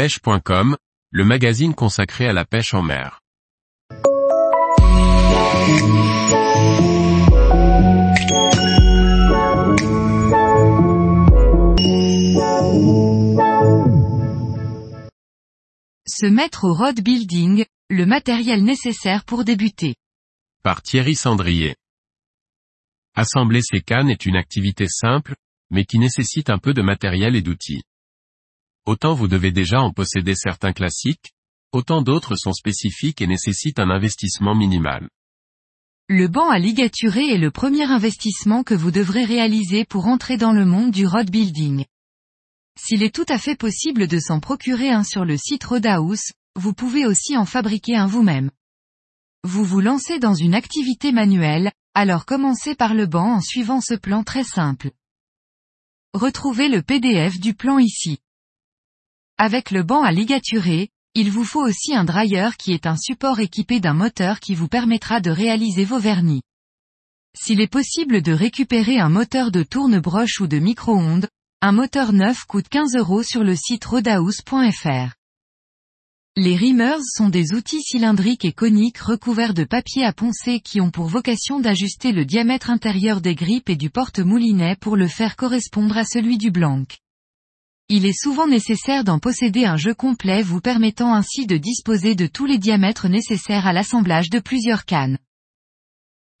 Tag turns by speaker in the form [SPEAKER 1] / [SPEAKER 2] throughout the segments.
[SPEAKER 1] pêche.com, le magazine consacré à la pêche en mer.
[SPEAKER 2] Se mettre au rod building, le matériel nécessaire pour débuter.
[SPEAKER 1] Par Thierry Sandrier. Assembler ces cannes est une activité simple, mais qui nécessite un peu de matériel et d'outils. Autant vous devez déjà en posséder certains classiques, autant d'autres sont spécifiques et nécessitent un investissement minimal.
[SPEAKER 2] Le banc à ligaturer est le premier investissement que vous devrez réaliser pour entrer dans le monde du rod building. S'il est tout à fait possible de s'en procurer un sur le site Rodahouse, vous pouvez aussi en fabriquer un vous-même. Vous vous lancez dans une activité manuelle, alors commencez par le banc en suivant ce plan très simple. Retrouvez le PDF du plan ici. Avec le banc à ligaturer, il vous faut aussi un dryer qui est un support équipé d'un moteur qui vous permettra de réaliser vos vernis. S'il est possible de récupérer un moteur de tourne-broche ou de micro-ondes, un moteur neuf coûte 15 euros sur le site rodahouse.fr. Les reamers sont des outils cylindriques et coniques recouverts de papier à poncer qui ont pour vocation d'ajuster le diamètre intérieur des grippes et du porte-moulinet pour le faire correspondre à celui du blanc. Il est souvent nécessaire d'en posséder un jeu complet vous permettant ainsi de disposer de tous les diamètres nécessaires à l'assemblage de plusieurs cannes.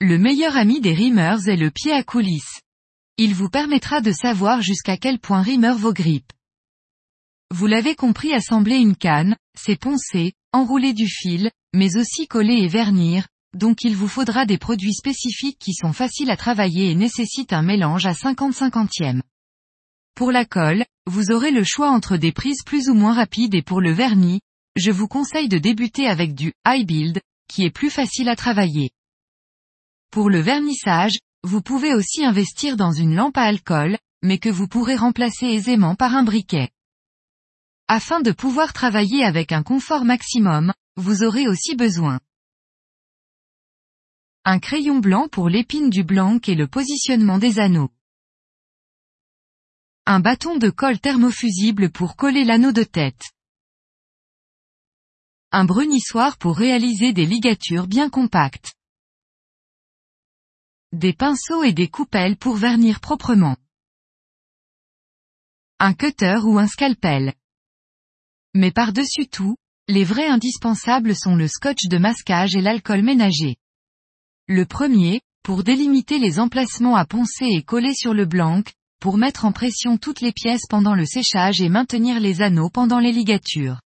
[SPEAKER 2] Le meilleur ami des reamers est le pied à coulisses. Il vous permettra de savoir jusqu'à quel point reamer vos grippes. Vous l'avez compris assembler une canne, c'est poncer, enrouler du fil, mais aussi coller et vernir, donc il vous faudra des produits spécifiques qui sont faciles à travailler et nécessitent un mélange à 50 cinquantièmes. Pour la colle, vous aurez le choix entre des prises plus ou moins rapides et pour le vernis, je vous conseille de débuter avec du high build, qui est plus facile à travailler. Pour le vernissage, vous pouvez aussi investir dans une lampe à alcool, mais que vous pourrez remplacer aisément par un briquet. Afin de pouvoir travailler avec un confort maximum, vous aurez aussi besoin un crayon blanc pour l'épine du blanc et le positionnement des anneaux. Un bâton de colle thermofusible pour coller l'anneau de tête. Un brunissoir pour réaliser des ligatures bien compactes. Des pinceaux et des coupelles pour vernir proprement. Un cutter ou un scalpel. Mais par-dessus tout, les vrais indispensables sont le scotch de masquage et l'alcool ménager. Le premier, pour délimiter les emplacements à poncer et coller sur le blanc, pour mettre en pression toutes les pièces pendant le séchage et maintenir les anneaux pendant les ligatures.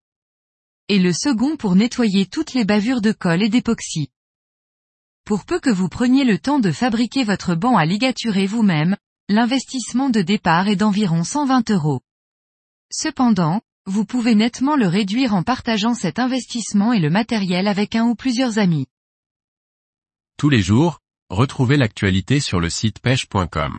[SPEAKER 2] Et le second pour nettoyer toutes les bavures de colle et d'époxy. Pour peu que vous preniez le temps de fabriquer votre banc à ligaturer vous-même, l'investissement de départ est d'environ 120 euros. Cependant, vous pouvez nettement le réduire en partageant cet investissement et le matériel avec un ou plusieurs amis.
[SPEAKER 1] Tous les jours, retrouvez l'actualité sur le site pêche.com.